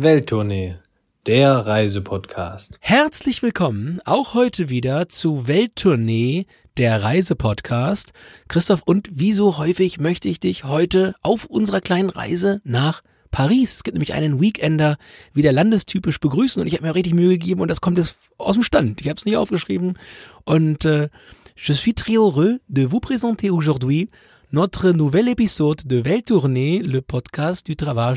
Welttournee, der Reisepodcast. Herzlich willkommen auch heute wieder zu Welttournee, der Reisepodcast. Christoph, und wie so häufig möchte ich dich heute auf unserer kleinen Reise nach Paris. Es gibt nämlich einen Weekender wieder landestypisch begrüßen und ich habe mir richtig Mühe gegeben und das kommt jetzt aus dem Stand. Ich habe es nicht aufgeschrieben und äh, je suis très heureux de vous présenter aujourd'hui notre nouvel épisode de Welttournée, le podcast du travail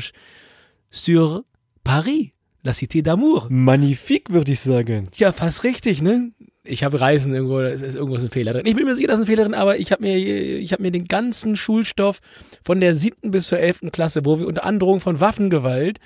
sur Paris, la cité d'amour. Magnifique, würde ich sagen. Ja, fast richtig, ne? Ich habe Reisen irgendwo, da ist irgendwas ein Fehler drin. Ich bin mir sicher, dass ein Fehler drin, aber ich habe mir, ich habe mir den ganzen Schulstoff von der siebten bis zur elften Klasse, wo wir unter Androhung von Waffengewalt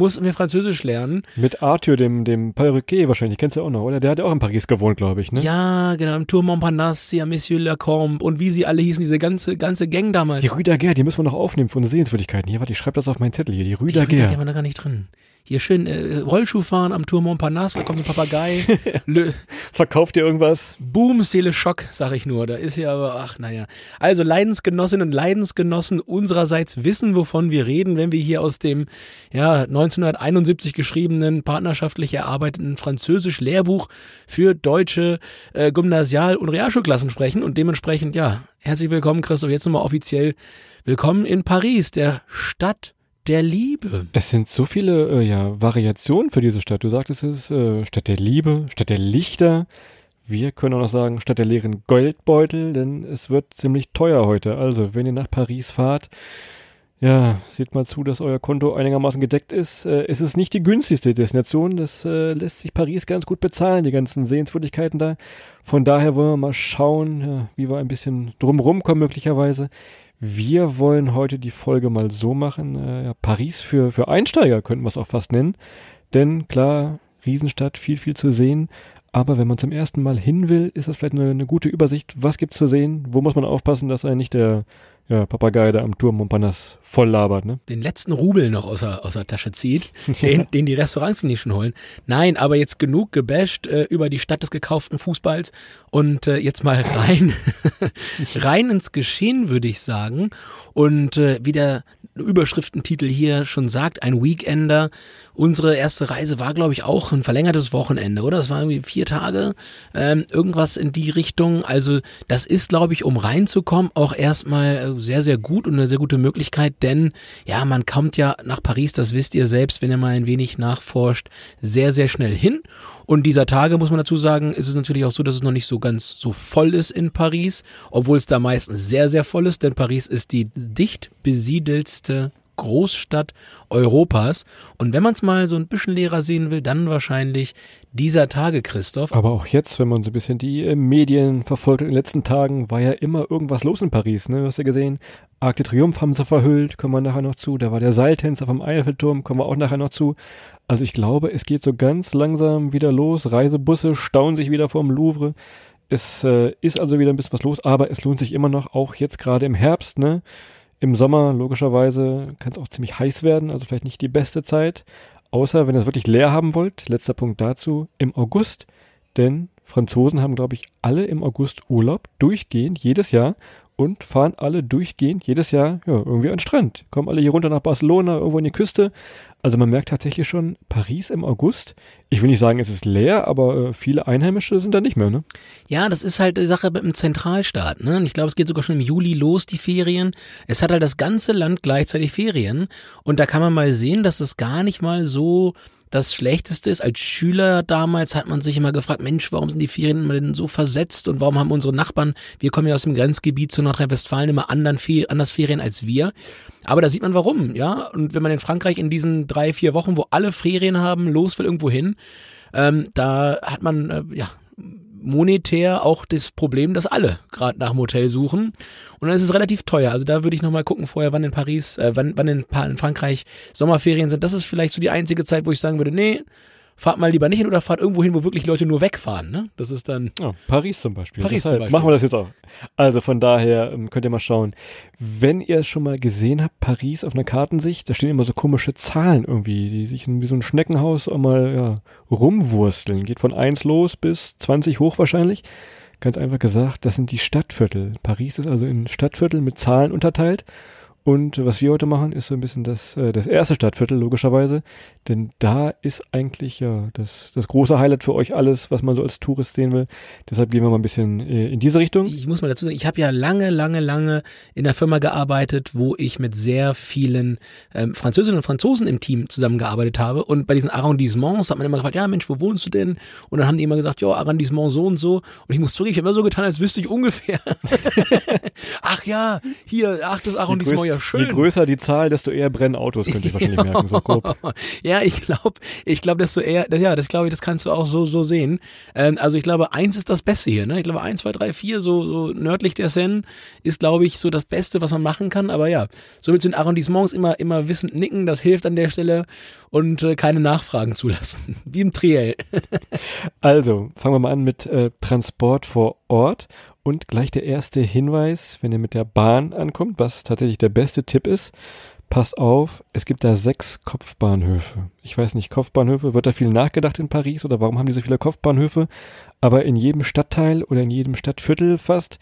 mussten wir Französisch lernen. Mit Arthur, dem, dem Perroquet wahrscheinlich, kennst du auch noch, oder? Der hat ja auch in Paris gewohnt, glaube ich, ne? Ja, genau, im Tour Montparnasse, ja, Monsieur Lacombe und wie sie alle hießen, diese ganze, ganze Gang damals. Die Rue Daguerre, die müssen wir noch aufnehmen für unsere Sehenswürdigkeiten. Hier, warte, ich schreibe das auf meinen Zettel hier, die Rue Die Rue Daguerre. Daguerre war da gar nicht drin. Hier schön äh, Rollschuh fahren am Tour Montparnasse, da kommt ein Papagei. Verkauft ihr irgendwas? Boom, Seele Schock, sag ich nur. Da ist ja aber, ach naja. Also Leidensgenossinnen und Leidensgenossen unsererseits wissen, wovon wir reden, wenn wir hier aus dem ja, 1971 geschriebenen, partnerschaftlich erarbeiteten Französisch-Lehrbuch für deutsche äh, Gymnasial- und Realschulklassen sprechen. Und dementsprechend, ja, herzlich willkommen, Christoph, jetzt nochmal offiziell willkommen in Paris, der Stadt der Liebe. Es sind so viele äh, ja, Variationen für diese Stadt. Du sagtest es, äh, Stadt der Liebe, Stadt der Lichter. Wir können auch noch sagen, Stadt der leeren Goldbeutel, denn es wird ziemlich teuer heute. Also, wenn ihr nach Paris fahrt, ja, seht mal zu, dass euer Konto einigermaßen gedeckt ist. Äh, es ist nicht die günstigste Destination. Das äh, lässt sich Paris ganz gut bezahlen, die ganzen Sehenswürdigkeiten da. Von daher wollen wir mal schauen, ja, wie wir ein bisschen drumrum kommen möglicherweise. Wir wollen heute die Folge mal so machen. Äh, ja, Paris für, für Einsteiger könnten wir es auch fast nennen. Denn klar, Riesenstadt, viel, viel zu sehen. Aber wenn man zum ersten Mal hin will, ist das vielleicht eine, eine gute Übersicht. Was gibt's zu sehen? Wo muss man aufpassen, dass er nicht der ja, Papagei da am Turm Montparnasse voll labert, ne? den letzten Rubel noch aus der, aus der Tasche zieht, den, den die Restaurants nicht schon holen. Nein, aber jetzt genug gebasht äh, über die Stadt des gekauften Fußballs und äh, jetzt mal rein, rein ins Geschehen, würde ich sagen. Und äh, wie der Überschriftentitel hier schon sagt, ein Weekender. Unsere erste Reise war, glaube ich, auch ein verlängertes Wochenende, oder? Das waren irgendwie vier Tage, ähm, irgendwas in die Richtung. Also das ist, glaube ich, um reinzukommen, auch erstmal äh, sehr, sehr gut und eine sehr gute Möglichkeit, denn ja, man kommt ja nach Paris, das wisst ihr selbst, wenn ihr mal ein wenig nachforscht, sehr, sehr schnell hin. Und dieser Tage, muss man dazu sagen, ist es natürlich auch so, dass es noch nicht so ganz so voll ist in Paris, obwohl es da meistens sehr, sehr voll ist, denn Paris ist die dicht besiedelste Großstadt Europas. Und wenn man es mal so ein bisschen leerer sehen will, dann wahrscheinlich dieser Tage, Christoph. Aber auch jetzt, wenn man so ein bisschen die äh, Medien verfolgt in den letzten Tagen, war ja immer irgendwas los in Paris, ne? Du hast ja gesehen, Arc de Triomphe haben sie verhüllt, kommen wir nachher noch zu. Da war der Seiltänzer vom Eiffelturm, kommen wir auch nachher noch zu. Also ich glaube, es geht so ganz langsam wieder los. Reisebusse stauen sich wieder vom Louvre. Es äh, ist also wieder ein bisschen was los, aber es lohnt sich immer noch, auch jetzt gerade im Herbst, ne? Im Sommer, logischerweise, kann es auch ziemlich heiß werden, also vielleicht nicht die beste Zeit. Außer wenn ihr es wirklich leer haben wollt, letzter Punkt dazu, im August. Denn Franzosen haben, glaube ich, alle im August Urlaub, durchgehend, jedes Jahr. Und fahren alle durchgehend jedes Jahr ja, irgendwie an den Strand. Kommen alle hier runter nach Barcelona, irgendwo in die Küste. Also man merkt tatsächlich schon, Paris im August. Ich will nicht sagen, es ist leer, aber äh, viele Einheimische sind da nicht mehr, ne? Ja, das ist halt die Sache mit dem Zentralstaat. Ne? Und ich glaube, es geht sogar schon im Juli los, die Ferien. Es hat halt das ganze Land gleichzeitig Ferien. Und da kann man mal sehen, dass es gar nicht mal so das Schlechteste ist. Als Schüler damals hat man sich immer gefragt, Mensch, warum sind die Ferien immer denn so versetzt und warum haben unsere Nachbarn, wir kommen ja aus dem Grenzgebiet zu Nordrhein-Westfalen, immer anderen anders Ferien als wir. Aber da sieht man warum, ja. Und wenn man in Frankreich in diesen drei, vier Wochen, wo alle Ferien haben, los will irgendwo hin, ähm, da hat man, äh, ja, monetär auch das Problem, dass alle gerade nach dem Hotel suchen. Und dann ist es relativ teuer. Also da würde ich nochmal gucken vorher, wann in Paris, äh, wann, wann in, Pa- in Frankreich Sommerferien sind. Das ist vielleicht so die einzige Zeit, wo ich sagen würde, nee, fahrt mal lieber nicht hin oder fahrt irgendwo hin, wo wirklich Leute nur wegfahren. Ne? Das ist dann. Ja, Paris zum Beispiel. Paris Deshalb zum Beispiel. Machen wir das jetzt auch. Also von daher ähm, könnt ihr mal schauen. Wenn ihr es schon mal gesehen habt, Paris auf einer Kartensicht, da stehen immer so komische Zahlen irgendwie, die sich in- wie so ein Schneckenhaus auch mal ja, rumwursteln. Geht von 1 los bis 20 hoch wahrscheinlich. Ganz einfach gesagt, das sind die Stadtviertel. Paris ist also in Stadtviertel mit Zahlen unterteilt. Und was wir heute machen, ist so ein bisschen das, äh, das erste Stadtviertel, logischerweise. Denn da ist eigentlich ja das, das große Highlight für euch alles, was man so als Tourist sehen will. Deshalb gehen wir mal ein bisschen äh, in diese Richtung. Ich muss mal dazu sagen, ich habe ja lange, lange, lange in einer Firma gearbeitet, wo ich mit sehr vielen ähm, Französinnen und Franzosen im Team zusammengearbeitet habe. Und bei diesen Arrondissements hat man immer gefragt, ja Mensch, wo wohnst du denn? Und dann haben die immer gesagt, ja, Arrondissement so und so. Und ich muss zugeben, ich habe immer so getan, als wüsste ich ungefähr. ach ja, hier, ach, das Arrondissement, ja schön. Je größer die Zahl, desto eher brennen Autos, könnte ich wahrscheinlich merken, so grob. ja, ich glaube, ich glaube, desto eher, ja, das glaube ich, das kannst du auch so, so sehen. Ähm, also ich glaube, eins ist das Beste hier, ne? Ich glaube, eins, zwei, drei, vier, so, so nördlich der Seine ist, glaube ich, so das Beste, was man machen kann. Aber ja, so mit den Arrondissements immer, immer wissend nicken, das hilft an der Stelle und äh, keine Nachfragen zulassen. Wie im Triell. also, fangen wir mal an mit äh, Transport vor Ort. Und gleich der erste Hinweis, wenn ihr mit der Bahn ankommt, was tatsächlich der beste Tipp ist, passt auf, es gibt da sechs Kopfbahnhöfe. Ich weiß nicht, Kopfbahnhöfe, wird da viel nachgedacht in Paris oder warum haben die so viele Kopfbahnhöfe? Aber in jedem Stadtteil oder in jedem Stadtviertel fast,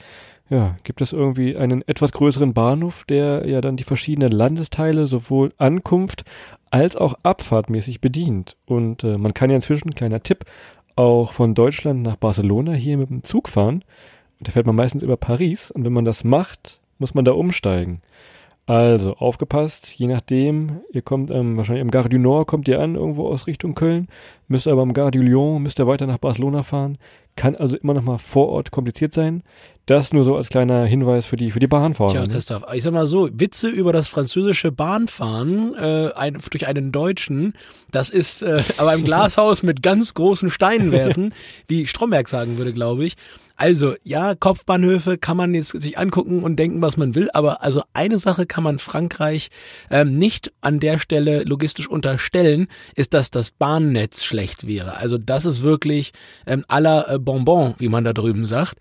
ja, gibt es irgendwie einen etwas größeren Bahnhof, der ja dann die verschiedenen Landesteile sowohl Ankunft als auch abfahrtmäßig bedient. Und äh, man kann ja inzwischen, kleiner Tipp, auch von Deutschland nach Barcelona hier mit dem Zug fahren. Da fährt man meistens über Paris und wenn man das macht, muss man da umsteigen. Also, aufgepasst, je nachdem, ihr kommt ähm, wahrscheinlich im Gare du Nord, kommt ihr an, irgendwo aus Richtung Köln, müsst aber am Gare du Lyon, müsst ihr weiter nach Barcelona fahren, kann also immer noch mal vor Ort kompliziert sein. Das nur so als kleiner Hinweis für die, für die Bahnfahrer. Tja, ne? Christoph, ich sag mal so, Witze über das französische Bahnfahren äh, ein, durch einen Deutschen, das ist äh, aber im Glashaus mit ganz großen Steinen werfen, wie Stromberg sagen würde, glaube ich. Also, ja, Kopfbahnhöfe kann man jetzt sich angucken und denken, was man will, aber also eine Sache kann man Frankreich ähm, nicht an der Stelle logistisch unterstellen, ist, dass das Bahnnetz schlecht wäre. Also das ist wirklich ähm, aller äh, Bonbon, wie man da drüben sagt.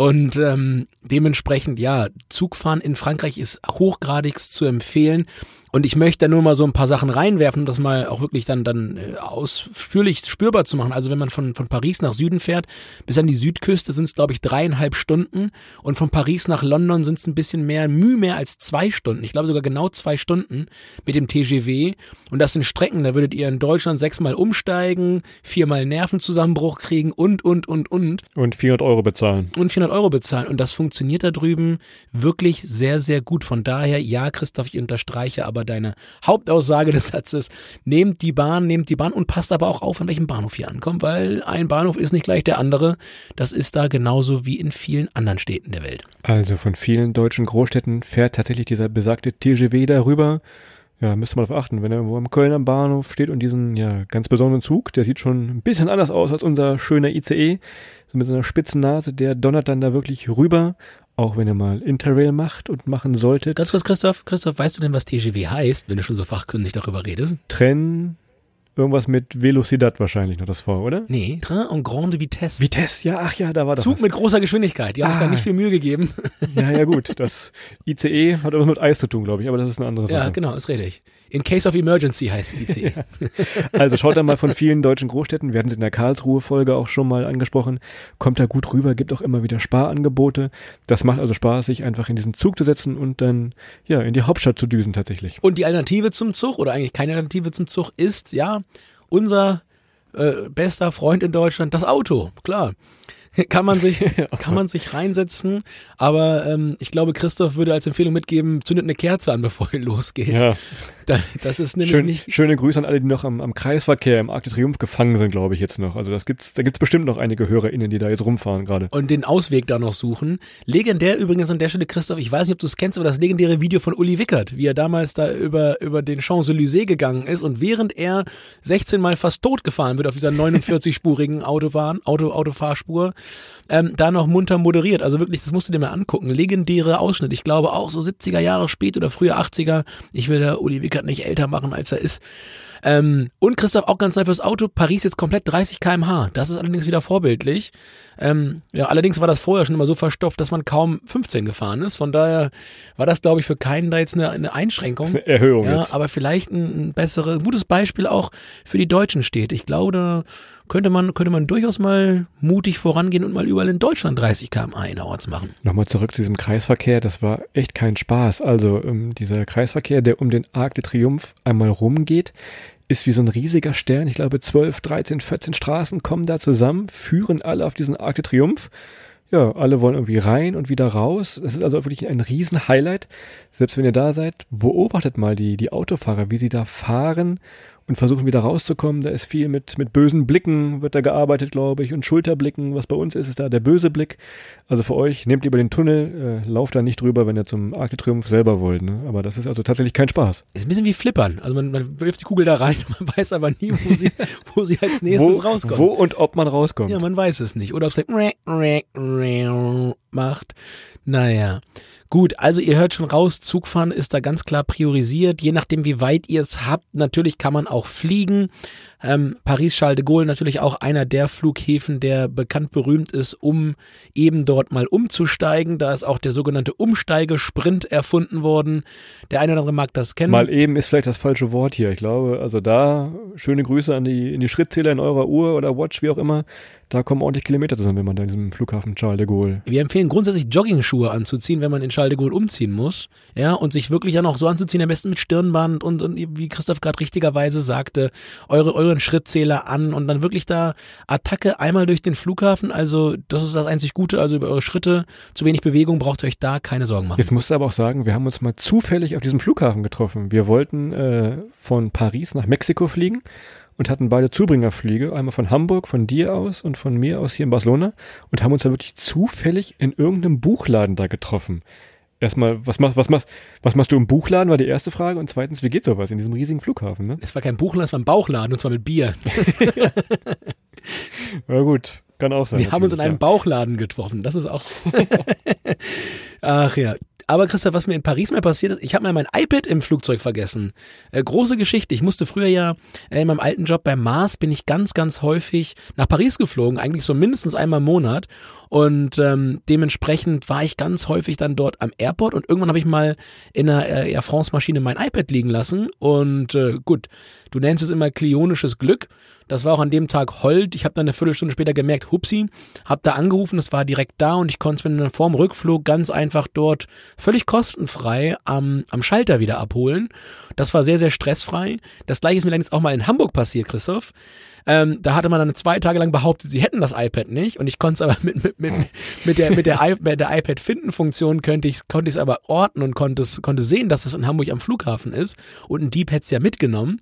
Und ähm, dementsprechend, ja, Zugfahren in Frankreich ist hochgradigst zu empfehlen. Und ich möchte da nur mal so ein paar Sachen reinwerfen, um das mal auch wirklich dann, dann äh, ausführlich spürbar zu machen. Also wenn man von, von Paris nach Süden fährt, bis an die Südküste sind es, glaube ich, dreieinhalb Stunden. Und von Paris nach London sind es ein bisschen mehr, Mühe mehr als zwei Stunden. Ich glaube sogar genau zwei Stunden mit dem TGW. Und das sind Strecken, da würdet ihr in Deutschland sechsmal umsteigen, viermal Nervenzusammenbruch kriegen und, und, und, und. Und 400 Euro bezahlen. Und 400 Euro bezahlen. Und das funktioniert da drüben wirklich sehr, sehr gut. Von daher, ja, Christoph, ich unterstreiche aber deine Hauptaussage des Satzes. Nehmt die Bahn, nehmt die Bahn und passt aber auch auf, an welchem Bahnhof ihr ankommt, weil ein Bahnhof ist nicht gleich der andere. Das ist da genauso wie in vielen anderen Städten der Welt. Also von vielen deutschen Großstädten fährt tatsächlich dieser besagte TGW darüber. Ja, müsste man darauf achten, wenn er irgendwo am Kölner Bahnhof steht und diesen ja ganz besonderen Zug, der sieht schon ein bisschen anders aus als unser schöner ICE, so mit so einer spitzen Nase, der donnert dann da wirklich rüber, auch wenn er mal Interrail macht und machen sollte. Ganz kurz, Christoph, Christoph, weißt du denn, was TGW heißt, wenn du schon so fachkundig darüber redest? Trennen, irgendwas mit Velocidad wahrscheinlich noch das vor, oder? Nee, Train en grande vitesse. Vitesse, ja, ach ja, da war das. Zug mit großer Geschwindigkeit. Die haben Ah. da nicht viel Mühe gegeben. Ja, ja, gut. Das ICE hat irgendwas mit Eis zu tun, glaube ich, aber das ist eine andere Sache. ja, genau, ist richtig. In case of emergency heißt IC. Also schaut da mal von vielen deutschen Großstädten, wir hatten es in der Karlsruhe-Folge auch schon mal angesprochen, kommt da gut rüber, gibt auch immer wieder Sparangebote. Das macht also Spaß, sich einfach in diesen Zug zu setzen und dann ja in die Hauptstadt zu düsen tatsächlich. Und die Alternative zum Zug, oder eigentlich keine Alternative zum Zug, ist, ja, unser äh, bester Freund in Deutschland, das Auto, klar. Kann man sich, kann man sich reinsetzen, aber ähm, ich glaube, Christoph würde als Empfehlung mitgeben, zündet eine Kerze an, bevor ihr losgeht. Ja, das ist nämlich schön, nicht. schöne Grüße an alle, die noch am, am Kreisverkehr im Arc de Triomphe gefangen sind, glaube ich jetzt noch. Also das gibt's, da gibt's bestimmt noch einige HörerInnen, die da jetzt rumfahren gerade. Und den Ausweg da noch suchen. Legendär übrigens an der Stelle, Christoph, ich weiß nicht, ob du es kennst, aber das legendäre Video von Uli Wickert, wie er damals da über, über den Champs-Élysées gegangen ist und während er 16 Mal fast tot gefahren wird auf dieser 49-spurigen Autobahn, Auto, Autofahrspur, ähm, da noch munter moderiert. Also wirklich, das musst du dir mal angucken. Legendäre Ausschnitt. Ich glaube auch so 70er Jahre spät oder früher 80er. Ich will da Uli Wickert nicht älter machen, als er ist. Ähm, und Christoph, auch ganz neu fürs Auto, Paris jetzt komplett 30 km/h. Das ist allerdings wieder vorbildlich. Ähm, ja, allerdings war das vorher schon immer so verstopft, dass man kaum 15 gefahren ist. Von daher war das, glaube ich, für keinen da jetzt eine, eine Einschränkung. Eine Erhöhung ja, jetzt. aber vielleicht ein, ein besseres, gutes Beispiel auch für die deutschen Städte. Ich glaube, da könnte man, könnte man durchaus mal mutig vorangehen und mal überall in Deutschland 30 km/h innerorts machen. Nochmal zurück zu diesem Kreisverkehr, das war echt kein Spaß. Also ähm, dieser Kreisverkehr, der um den Arc de Triomphe einmal rumgeht, ist wie so ein riesiger Stern. Ich glaube, 12, 13, 14 Straßen kommen da zusammen, führen alle auf diesen Arc de Triomphe. Ja, alle wollen irgendwie rein und wieder raus. Das ist also wirklich ein Riesen-Highlight. Selbst wenn ihr da seid, beobachtet mal die, die Autofahrer, wie sie da fahren und versuchen wieder rauszukommen. Da ist viel mit, mit bösen Blicken, wird da gearbeitet, glaube ich, und Schulterblicken. Was bei uns ist, ist da der böse Blick. Also für euch, nehmt lieber den Tunnel, äh, lauft da nicht drüber, wenn ihr zum Triomphe selber wollt. Ne? Aber das ist also tatsächlich kein Spaß. Ist ein bisschen wie Flippern. Also man, man wirft die Kugel da rein, man weiß aber nie, wo sie, wo sie als nächstes wo, rauskommt. Wo und ob man rauskommt. Ja, man weiß es nicht. Oder ob es macht. Naja. Gut, also ihr hört schon raus, Zugfahren ist da ganz klar priorisiert, je nachdem wie weit ihr es habt. Natürlich kann man auch fliegen. Ähm, Paris-Charles de Gaulle natürlich auch einer der Flughäfen, der bekannt berühmt ist, um eben dort mal umzusteigen. Da ist auch der sogenannte Umsteigesprint erfunden worden. Der eine oder andere mag das kennen. Mal eben ist vielleicht das falsche Wort hier. Ich glaube, also da schöne Grüße an die, in die Schrittzähler in eurer Uhr oder Watch, wie auch immer. Da kommen ordentlich Kilometer zusammen, wenn man da in diesem Flughafen Charles de Gaulle. Wir empfehlen grundsätzlich Jogging-Schuhe anzuziehen, wenn man in Charles de Gaulle umziehen muss. Ja, und sich wirklich ja noch so anzuziehen, am besten mit Stirnband und, und wie Christoph gerade richtigerweise sagte, eure, euren Schrittzähler an und dann wirklich da Attacke einmal durch den Flughafen. Also, das ist das einzig Gute. Also über eure Schritte, zu wenig Bewegung, braucht ihr euch da keine Sorgen machen. Jetzt musst du aber auch sagen, wir haben uns mal zufällig auf diesem Flughafen getroffen. Wir wollten äh, von Paris nach Mexiko fliegen und hatten beide Zubringerflüge, einmal von Hamburg, von dir aus und von mir aus hier in Barcelona und haben uns da wirklich zufällig in irgendeinem Buchladen da getroffen. Erstmal, was machst, was machst, was machst du im Buchladen, war die erste Frage. Und zweitens, wie geht sowas in diesem riesigen Flughafen, ne? Es war kein Buchladen, es war ein Bauchladen und zwar mit Bier. Na gut, kann auch sein. Wir haben uns in einem ja. Bauchladen getroffen. Das ist auch. Ach ja. Aber Christoph, was mir in Paris mal passiert ist, ich habe mal mein iPad im Flugzeug vergessen. Äh, große Geschichte. Ich musste früher ja äh, in meinem alten Job beim Mars bin ich ganz, ganz häufig nach Paris geflogen, eigentlich so mindestens einmal im Monat. Und ähm, dementsprechend war ich ganz häufig dann dort am Airport und irgendwann habe ich mal in einer äh, Air France-Maschine mein iPad liegen lassen. Und äh, gut, du nennst es immer klionisches Glück. Das war auch an dem Tag Hold. Ich habe dann eine Viertelstunde später gemerkt, hupsi, habe da angerufen, es war direkt da und ich konnte es mir vorm Rückflug ganz einfach dort völlig kostenfrei am, am Schalter wieder abholen. Das war sehr, sehr stressfrei. Das gleiche ist mir dann jetzt auch mal in Hamburg passiert, Christoph. Ähm, da hatte man dann zwei Tage lang behauptet, sie hätten das iPad nicht und ich konnte es aber mit, mit, mit, mit der, mit der, mit der iPad-Finden-Funktion könnte ich konnte es aber orten und konnte, konnte sehen, dass es in Hamburg am Flughafen ist und ein Dieb hätte es ja mitgenommen.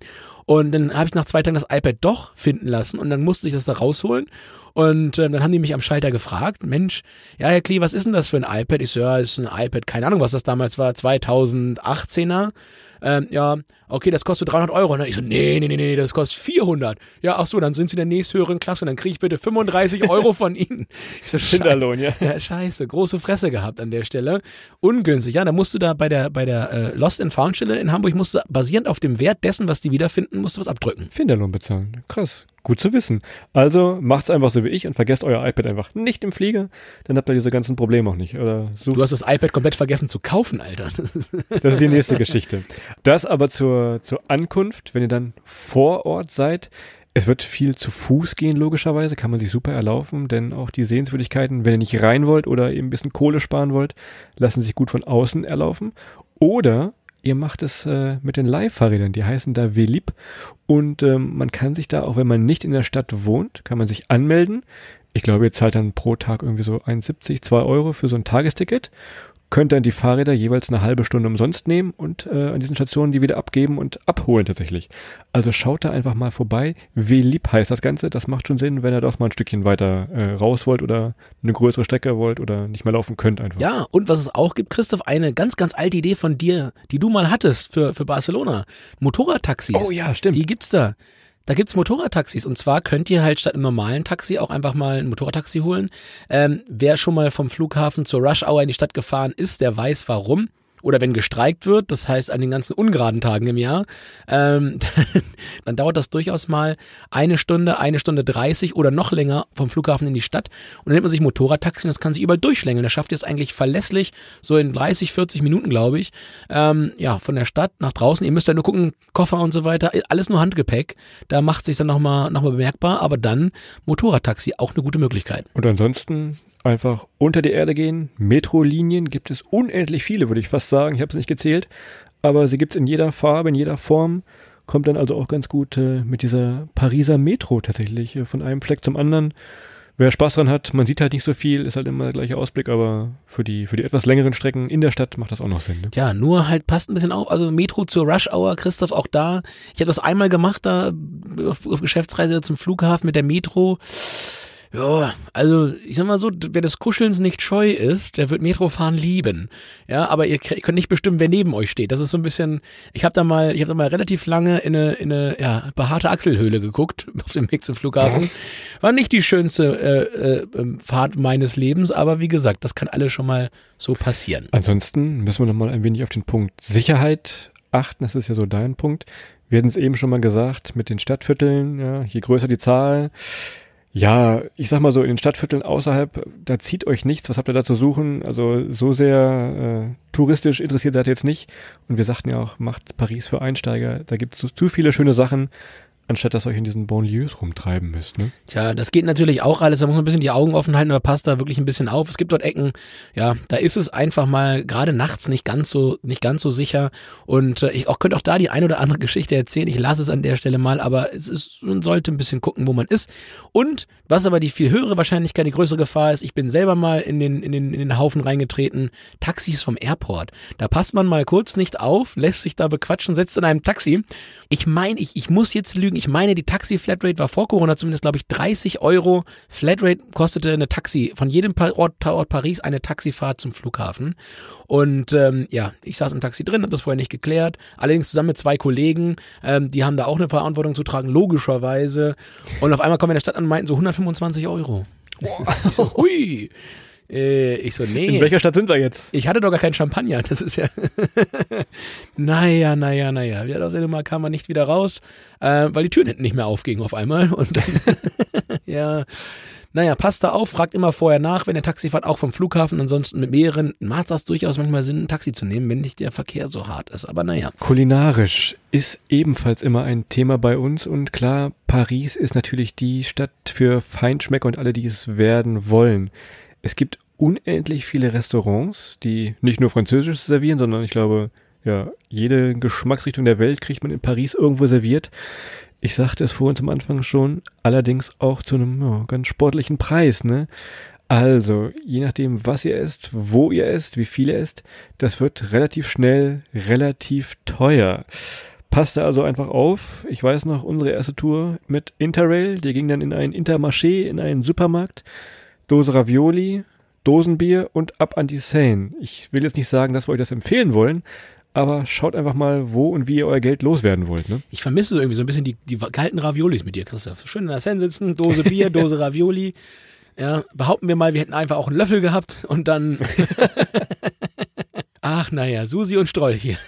Und dann habe ich nach zwei Tagen das iPad doch finden lassen und dann musste ich das da rausholen. Und äh, dann haben die mich am Schalter gefragt, Mensch, ja, Herr Klee, was ist denn das für ein iPad? Ich so, ja, ist ein iPad, keine Ahnung, was das damals war, 2018er. Ähm, ja, okay, das kostet 300 Euro. Und ne? ich so, nee, nee, nee, nee, das kostet 400. Ja, ach so, dann sind Sie in der nächsthöheren Klasse und dann kriege ich bitte 35 Euro von Ihnen. Ich so, scheiße. ja. ja. Scheiße, große Fresse gehabt an der Stelle. Ungünstig, ja, da musst du da bei der, bei der äh, Lost and Found Stelle in Hamburg, musst du basierend auf dem Wert dessen, was die wiederfinden, musst du was abdrücken. Finderlohn bezahlen. Krass. Gut zu wissen. Also macht's einfach so wie ich und vergesst euer iPad einfach nicht im Flieger, dann habt ihr diese ganzen Probleme auch nicht. Oder du hast das iPad komplett vergessen zu kaufen, Alter. das ist die nächste Geschichte. Das aber zur, zur Ankunft, wenn ihr dann vor Ort seid. Es wird viel zu Fuß gehen, logischerweise, kann man sich super erlaufen, denn auch die Sehenswürdigkeiten, wenn ihr nicht rein wollt oder eben ein bisschen Kohle sparen wollt, lassen sich gut von außen erlaufen. Oder ihr macht es äh, mit den Leihfahrrädern, die heißen da Velib und ähm, man kann sich da, auch wenn man nicht in der Stadt wohnt, kann man sich anmelden. Ich glaube, ihr zahlt dann pro Tag irgendwie so 1,70, 2 Euro für so ein Tagesticket könnt dann die Fahrräder jeweils eine halbe Stunde umsonst nehmen und äh, an diesen Stationen die wieder abgeben und abholen tatsächlich. Also schaut da einfach mal vorbei. Velib heißt das Ganze. Das macht schon Sinn, wenn ihr doch mal ein Stückchen weiter äh, raus wollt oder eine größere Strecke wollt oder nicht mehr laufen könnt einfach. Ja, und was es auch gibt, Christoph, eine ganz, ganz alte Idee von dir, die du mal hattest für, für Barcelona. Motorradtaxis. Oh ja, stimmt. Die gibt's da. Da gibt's Motorradtaxis und zwar könnt ihr halt statt einem normalen Taxi auch einfach mal ein Motorradtaxi holen. Ähm, wer schon mal vom Flughafen zur Rush Hour in die Stadt gefahren ist, der weiß warum oder wenn gestreikt wird, das heißt an den ganzen ungeraden Tagen im Jahr, ähm, dann dauert das durchaus mal eine Stunde, eine Stunde 30 oder noch länger vom Flughafen in die Stadt und dann nimmt man sich Motorradtaxi und das kann sich überall durchschlängeln. Das schafft ihr es eigentlich verlässlich, so in 30, 40 Minuten, glaube ich, ähm, ja, von der Stadt nach draußen. Ihr müsst ja nur gucken, Koffer und so weiter, alles nur Handgepäck. Da macht sich dann nochmal noch mal bemerkbar, aber dann Motorradtaxi auch eine gute Möglichkeit. Und ansonsten einfach unter die Erde gehen. Metrolinien gibt es unendlich viele, würde ich fast sagen. Ich habe es nicht gezählt, aber sie gibt es in jeder Farbe, in jeder Form. Kommt dann also auch ganz gut äh, mit dieser Pariser Metro tatsächlich äh, von einem Fleck zum anderen. Wer Spaß dran hat, man sieht halt nicht so viel, ist halt immer der gleiche Ausblick, aber für die, für die etwas längeren Strecken in der Stadt macht das auch noch Sinn. Ne? Ja, nur halt passt ein bisschen auf. Also Metro zur Rush Hour, Christoph, auch da. Ich habe das einmal gemacht, da auf, auf Geschäftsreise zum Flughafen mit der Metro. Ja, also ich sag mal so, wer des Kuschelns nicht scheu ist, der wird Metrofahren lieben. Ja, aber ihr könnt nicht bestimmen, wer neben euch steht. Das ist so ein bisschen. Ich habe da mal, ich habe da mal relativ lange in eine, in eine ja, behaarte Achselhöhle geguckt auf dem Weg zum Flughafen. War nicht die schönste äh, äh, Fahrt meines Lebens, aber wie gesagt, das kann alles schon mal so passieren. Ansonsten müssen wir noch mal ein wenig auf den Punkt Sicherheit achten. Das ist ja so dein Punkt. Wir hatten es eben schon mal gesagt mit den Stadtvierteln. Ja, je größer die Zahl ja, ich sag mal so, in den Stadtvierteln außerhalb, da zieht euch nichts. Was habt ihr da zu suchen? Also so sehr äh, touristisch interessiert seid ihr jetzt nicht. Und wir sagten ja auch, macht Paris für Einsteiger. Da gibt es zu viele schöne Sachen anstatt dass ihr euch in diesen Bonlieus rumtreiben müsst. Ne? Tja, das geht natürlich auch alles. Da muss man ein bisschen die Augen offen halten, aber passt da wirklich ein bisschen auf. Es gibt dort Ecken, ja, da ist es einfach mal gerade nachts nicht ganz so nicht ganz so sicher. Und äh, ich auch, könnte auch da die ein oder andere Geschichte erzählen. Ich lasse es an der Stelle mal, aber es ist, man sollte ein bisschen gucken, wo man ist. Und was aber die viel höhere Wahrscheinlichkeit, die größere Gefahr ist, ich bin selber mal in den, in den, in den Haufen reingetreten, Taxis vom Airport. Da passt man mal kurz nicht auf, lässt sich da bequatschen, setzt in einem Taxi. Ich meine, ich, ich muss jetzt lügen, ich meine, die Taxi-Flatrate war vor Corona zumindest, glaube ich, 30 Euro. Flatrate kostete eine Taxi, von jedem Ort, Ort Paris eine Taxifahrt zum Flughafen. Und ähm, ja, ich saß im Taxi drin, habe das vorher nicht geklärt. Allerdings zusammen mit zwei Kollegen, ähm, die haben da auch eine Verantwortung zu tragen, logischerweise. Und auf einmal kommen wir in der Stadt an und meinten so 125 Euro. Ich so, hui. Äh, ich so, nee. In welcher Stadt sind wir jetzt? Ich hatte doch gar keinen Champagner. Das ist ja. naja, naja, naja. Wie aus Mal kam man nicht wieder raus, äh, weil die Türen hinten nicht mehr aufgingen auf einmal. Und dann, ja. Naja, passt da auf, fragt immer vorher nach, wenn der Taxifahrt auch vom Flughafen, ansonsten mit mehreren, macht das durchaus manchmal Sinn, ein Taxi zu nehmen, wenn nicht der Verkehr so hart ist. Aber naja. Kulinarisch ist ebenfalls immer ein Thema bei uns und klar, Paris ist natürlich die Stadt für Feinschmecker und alle, die es werden wollen. Es gibt unendlich viele Restaurants, die nicht nur Französisch servieren, sondern ich glaube, ja, jede Geschmacksrichtung der Welt kriegt man in Paris irgendwo serviert. Ich sagte es vorhin zum Anfang schon, allerdings auch zu einem ja, ganz sportlichen Preis, ne? Also, je nachdem, was ihr esst, wo ihr esst, wie viel ihr esst, das wird relativ schnell relativ teuer. Passt da also einfach auf. Ich weiß noch, unsere erste Tour mit Interrail, die ging dann in ein Intermarché, in einen Supermarkt. Dose Ravioli, Dosenbier und ab an die Seine. Ich will jetzt nicht sagen, dass wir euch das empfehlen wollen, aber schaut einfach mal, wo und wie ihr euer Geld loswerden wollt. Ne? Ich vermisse irgendwie so ein bisschen die, die kalten Raviolis mit dir, Christoph. Schön in der Seine sitzen, Dose Bier, Dose Ravioli. Ja, behaupten wir mal, wir hätten einfach auch einen Löffel gehabt und dann. Ach, naja, Susi und Strolch hier.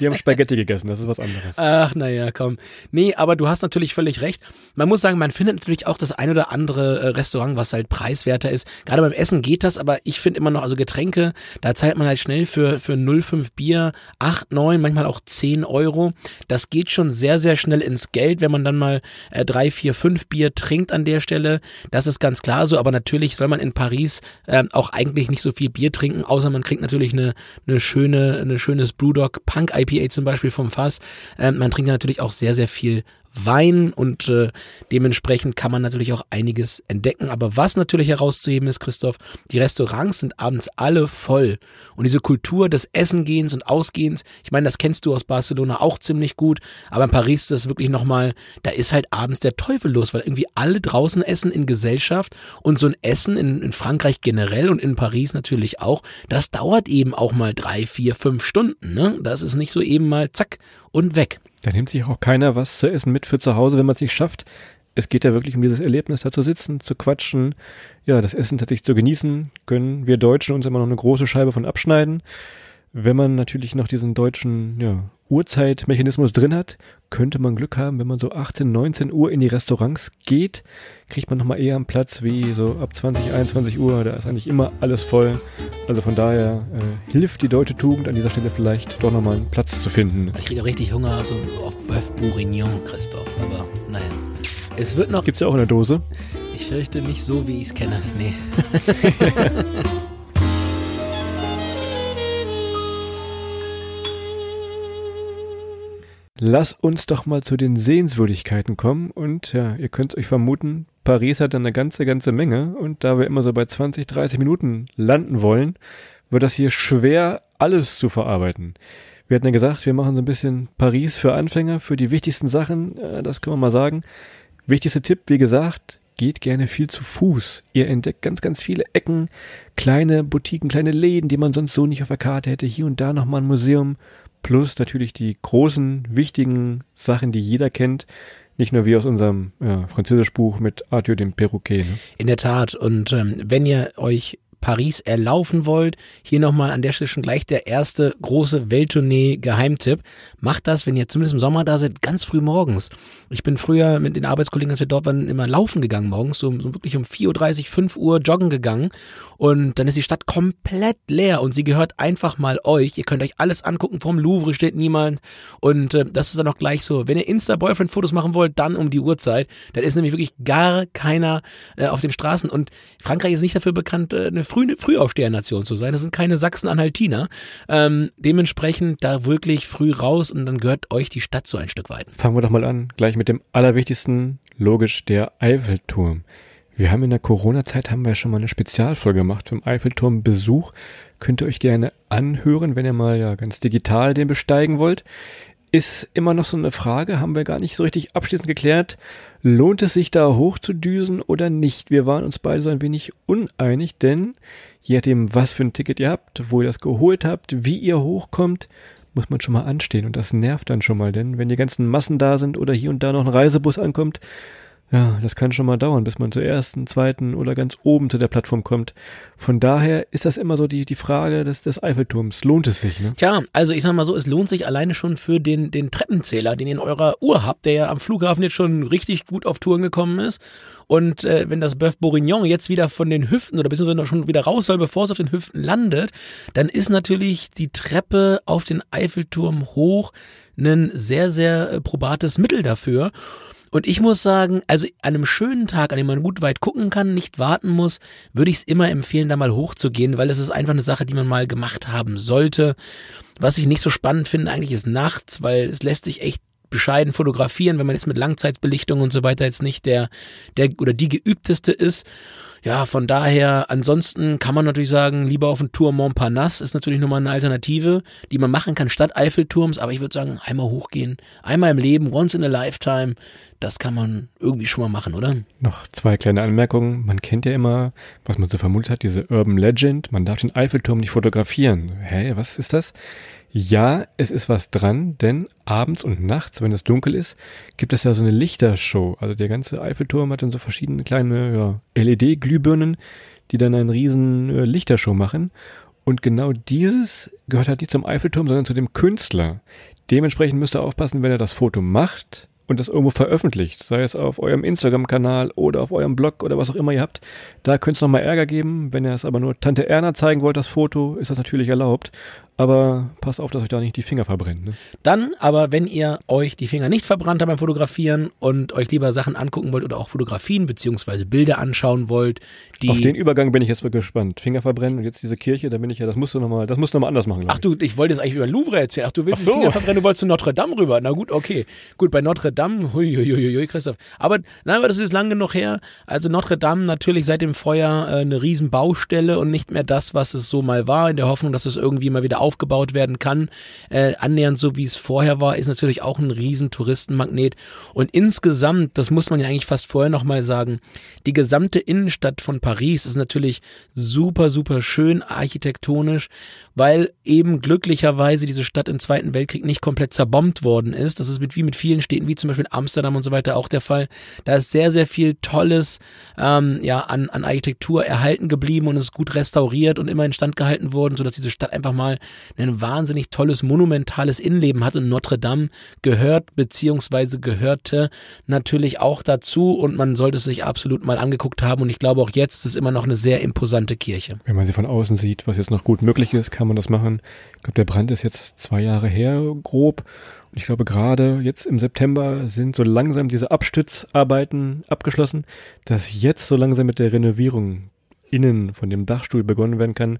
Die haben Spaghetti gegessen, das ist was anderes. Ach, naja, komm. Nee, aber du hast natürlich völlig recht. Man muss sagen, man findet natürlich auch das ein oder andere äh, Restaurant, was halt preiswerter ist. Gerade beim Essen geht das, aber ich finde immer noch, also Getränke, da zahlt man halt schnell für, für 0,5 Bier 8, 9, manchmal auch 10 Euro. Das geht schon sehr, sehr schnell ins Geld, wenn man dann mal äh, 3, 4, 5 Bier trinkt an der Stelle. Das ist ganz klar so, aber natürlich soll man in Paris äh, auch eigentlich nicht so viel Bier trinken, außer man kriegt natürlich eine, eine schöne, eine schönes Brewdog Punk IPA zum Beispiel vom Fass. Ähm, man trinkt natürlich auch sehr, sehr viel Wein und äh, dementsprechend kann man natürlich auch einiges entdecken. Aber was natürlich herauszuheben ist, Christoph, die Restaurants sind abends alle voll. Und diese Kultur des Essengehens und Ausgehens, ich meine, das kennst du aus Barcelona auch ziemlich gut, aber in Paris ist das wirklich nochmal, da ist halt abends der Teufel los, weil irgendwie alle draußen essen in Gesellschaft und so ein Essen in, in Frankreich generell und in Paris natürlich auch, das dauert eben auch mal drei, vier, fünf Stunden. Ne? Das ist nicht so eben mal zack und weg. Da nimmt sich auch keiner was zu essen mit für zu Hause, wenn man es nicht schafft. es geht ja wirklich um dieses Erlebnis, da zu sitzen, zu quatschen, ja, das Essen tatsächlich zu genießen, können wir Deutschen uns immer noch eine große Scheibe von abschneiden. Wenn man natürlich noch diesen deutschen ja, Uhrzeitmechanismus drin hat, könnte man Glück haben, wenn man so 18, 19 Uhr in die Restaurants geht, kriegt man nochmal eher einen Platz wie so ab 20, 21 Uhr, da ist eigentlich immer alles voll. Also von daher äh, hilft die deutsche Tugend an dieser Stelle vielleicht doch nochmal einen Platz zu finden. Ich kriege richtig Hunger so auf Bœuf Bourguignon, Christoph, aber naja. Es wird noch. Gibt's ja auch in der Dose. Ich fürchte nicht so, wie ich es kenne. Nee. Lass uns doch mal zu den Sehenswürdigkeiten kommen. Und ja, ihr könnt euch vermuten, Paris hat eine ganze, ganze Menge. Und da wir immer so bei 20, 30 Minuten landen wollen, wird das hier schwer, alles zu verarbeiten. Wir hatten ja gesagt, wir machen so ein bisschen Paris für Anfänger, für die wichtigsten Sachen. Das können wir mal sagen. Wichtigster Tipp, wie gesagt, geht gerne viel zu Fuß. Ihr entdeckt ganz, ganz viele Ecken, kleine Boutiquen, kleine Läden, die man sonst so nicht auf der Karte hätte. Hier und da nochmal ein Museum. Plus natürlich die großen, wichtigen Sachen, die jeder kennt. Nicht nur wie aus unserem ja, Französischbuch mit Arthur dem Perroquet. Ne? In der Tat. Und ähm, wenn ihr euch Paris erlaufen wollt, hier nochmal an der Stelle schon gleich der erste große Welttournee-Geheimtipp. Macht das, wenn ihr zumindest im Sommer da seid, ganz früh morgens. Ich bin früher mit den Arbeitskollegen, als wir dort waren, immer laufen gegangen morgens, so, so wirklich um 4.30 Uhr, 5 Uhr joggen gegangen und dann ist die Stadt komplett leer und sie gehört einfach mal euch. Ihr könnt euch alles angucken, vom Louvre steht niemand und äh, das ist dann auch gleich so. Wenn ihr Insta-Boyfriend-Fotos machen wollt, dann um die Uhrzeit. Dann ist nämlich wirklich gar keiner äh, auf den Straßen und Frankreich ist nicht dafür bekannt, äh, eine Früh Frühaufstehernation zu sein. Das sind keine Sachsen-Anhaltiner. Ähm, dementsprechend da wirklich früh raus und dann gehört euch die Stadt so ein Stück weit. Fangen wir doch mal an, gleich mit dem allerwichtigsten, logisch der Eiffelturm. Wir haben in der Corona-Zeit haben wir schon mal eine Spezialfolge gemacht vom Eiffelturm-Besuch. Könnt ihr euch gerne anhören, wenn ihr mal ja ganz digital den besteigen wollt. Ist immer noch so eine Frage, haben wir gar nicht so richtig abschließend geklärt. Lohnt es sich da hochzudüsen oder nicht? Wir waren uns beide so ein wenig uneinig, denn je nachdem, was für ein Ticket ihr habt, wo ihr das geholt habt, wie ihr hochkommt, muss man schon mal anstehen und das nervt dann schon mal, denn wenn die ganzen Massen da sind oder hier und da noch ein Reisebus ankommt, ja, das kann schon mal dauern, bis man zur ersten, zweiten oder ganz oben zu der Plattform kommt. Von daher ist das immer so die, die Frage des, des Eiffelturms. Lohnt es sich, ne? Tja, also ich sag mal so, es lohnt sich alleine schon für den, den Treppenzähler, den ihr in eurer Uhr habt, der ja am Flughafen jetzt schon richtig gut auf Touren gekommen ist. Und äh, wenn das Bœuf Bourguignon jetzt wieder von den Hüften oder beziehungsweise schon wieder raus soll, bevor es auf den Hüften landet, dann ist natürlich die Treppe auf den Eiffelturm hoch ein sehr, sehr äh, probates Mittel dafür. Und ich muss sagen, also an einem schönen Tag, an dem man gut weit gucken kann, nicht warten muss, würde ich es immer empfehlen, da mal hochzugehen, weil es ist einfach eine Sache, die man mal gemacht haben sollte. Was ich nicht so spannend finde eigentlich ist nachts, weil es lässt sich echt bescheiden fotografieren, wenn man jetzt mit Langzeitbelichtung und so weiter jetzt nicht der, der oder die geübteste ist. Ja, von daher, ansonsten kann man natürlich sagen, lieber auf den Tour Montparnasse ist natürlich nochmal eine Alternative, die man machen kann statt Eiffelturms, aber ich würde sagen, einmal hochgehen, einmal im Leben, once in a lifetime, das kann man irgendwie schon mal machen, oder? Noch zwei kleine Anmerkungen. Man kennt ja immer, was man so vermutet hat, diese Urban Legend, man darf den Eiffelturm nicht fotografieren. Hä, was ist das? Ja, es ist was dran, denn abends und nachts, wenn es dunkel ist, gibt es ja so eine Lichtershow. Also der ganze Eiffelturm hat dann so verschiedene kleine ja, LED-Glühbirnen, die dann einen riesen äh, Lichtershow machen. Und genau dieses gehört halt nicht zum Eiffelturm, sondern zu dem Künstler. Dementsprechend müsst ihr aufpassen, wenn er das Foto macht, und das irgendwo veröffentlicht, sei es auf eurem Instagram-Kanal oder auf eurem Blog oder was auch immer ihr habt, da könnte es nochmal Ärger geben. Wenn ihr es aber nur Tante Erna zeigen wollt, das Foto, ist das natürlich erlaubt. Aber passt auf, dass euch da nicht die Finger verbrennen. Ne? Dann aber, wenn ihr euch die Finger nicht verbrannt habt beim Fotografieren und euch lieber Sachen angucken wollt oder auch Fotografien beziehungsweise Bilder anschauen wollt, die. Auf den Übergang bin ich jetzt gespannt. Finger verbrennen und jetzt diese Kirche, da bin ich ja, das musst du nochmal, das musst du nochmal anders machen. Ach du, ich wollte jetzt eigentlich über Louvre erzählen. Ach, du willst Ach so. Finger verbrennen, du wolltest zu Notre Dame rüber. Na gut, okay. Gut, bei Notre Dame, hui, hui, hui, hui Christoph. Aber, nein, aber das ist lang genug her. Also Notre Dame natürlich seit dem Feuer äh, eine riesen Baustelle und nicht mehr das, was es so mal war, in der Hoffnung, dass es irgendwie mal wieder aufgebaut werden kann, äh, annähernd so wie es vorher war, ist natürlich auch ein riesen Touristenmagnet. Und insgesamt, das muss man ja eigentlich fast vorher nochmal sagen, die gesamte Innenstadt von Paris ist natürlich super, super schön architektonisch, weil eben glücklicherweise diese Stadt im Zweiten Weltkrieg nicht komplett zerbombt worden ist. Das ist mit, wie mit vielen Städten, wie zum Beispiel Amsterdam und so weiter auch der Fall. Da ist sehr, sehr viel Tolles ähm, ja, an, an Architektur erhalten geblieben und ist gut restauriert und immer instand gehalten worden, sodass diese Stadt einfach mal ein wahnsinnig tolles, monumentales Innenleben hat. Und Notre Dame gehört beziehungsweise gehörte natürlich auch dazu und man sollte es sich absolut mal angeguckt haben. Und ich glaube auch jetzt ist es immer noch eine sehr imposante Kirche. Wenn man sie von außen sieht, was jetzt noch gut möglich ist, kann man das machen. Ich glaube, der Brand ist jetzt zwei Jahre her, grob. Und ich glaube, gerade jetzt im September sind so langsam diese Abstützarbeiten abgeschlossen, dass jetzt so langsam mit der Renovierung innen von dem Dachstuhl begonnen werden kann.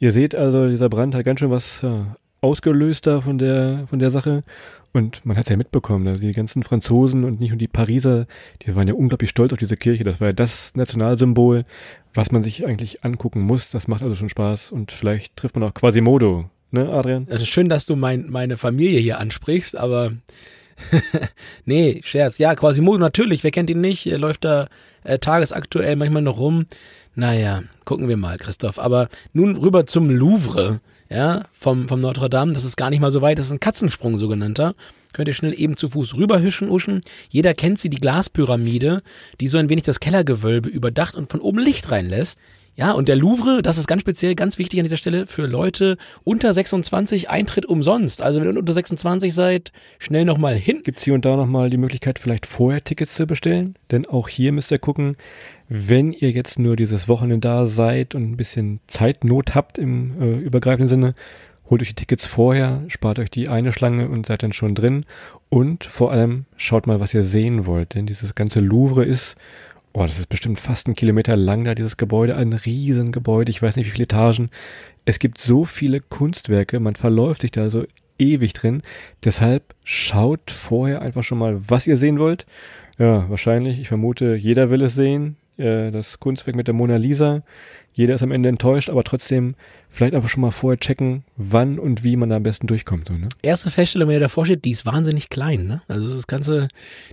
Ihr seht also, dieser Brand hat ganz schön was äh, ausgelöst da von der, von der Sache. Und man hat es ja mitbekommen, also die ganzen Franzosen und nicht nur die Pariser, die waren ja unglaublich stolz auf diese Kirche. Das war ja das Nationalsymbol, was man sich eigentlich angucken muss. Das macht also schon Spaß und vielleicht trifft man auch Quasimodo, ne, Adrian? Also schön, dass du mein, meine Familie hier ansprichst, aber nee, Scherz. Ja, Quasimodo natürlich, wer kennt ihn nicht? Er läuft da äh, tagesaktuell manchmal noch rum. Naja, gucken wir mal, Christoph. Aber nun rüber zum Louvre ja, vom, vom Notre Dame. Das ist gar nicht mal so weit, das ist ein Katzensprung sogenannter. Könnt ihr schnell eben zu Fuß rüberhüschen, uschen. Jeder kennt sie, die Glaspyramide, die so ein wenig das Kellergewölbe überdacht und von oben Licht reinlässt. Ja, und der Louvre, das ist ganz speziell, ganz wichtig an dieser Stelle für Leute unter 26 Eintritt umsonst. Also wenn ihr unter 26 seid, schnell nochmal hin. Gibt es hier und da nochmal die Möglichkeit, vielleicht vorher Tickets zu bestellen? Denn auch hier müsst ihr gucken, wenn ihr jetzt nur dieses Wochenende da seid und ein bisschen Zeitnot habt im äh, übergreifenden Sinne, holt euch die Tickets vorher, spart euch die eine Schlange und seid dann schon drin. Und vor allem schaut mal, was ihr sehen wollt. Denn dieses ganze Louvre ist Oh, das ist bestimmt fast ein Kilometer lang da, dieses Gebäude, ein Riesengebäude, ich weiß nicht wie viele Etagen. Es gibt so viele Kunstwerke, man verläuft sich da so ewig drin. Deshalb schaut vorher einfach schon mal, was ihr sehen wollt. Ja, wahrscheinlich, ich vermute, jeder will es sehen. Äh, das Kunstwerk mit der Mona Lisa. Jeder ist am Ende enttäuscht, aber trotzdem vielleicht einfach schon mal vorher checken, wann und wie man da am besten durchkommt. So, ne? Erste Feststellung, wenn ihr davor steht, die ist wahnsinnig klein. Ne? Also das Ganze,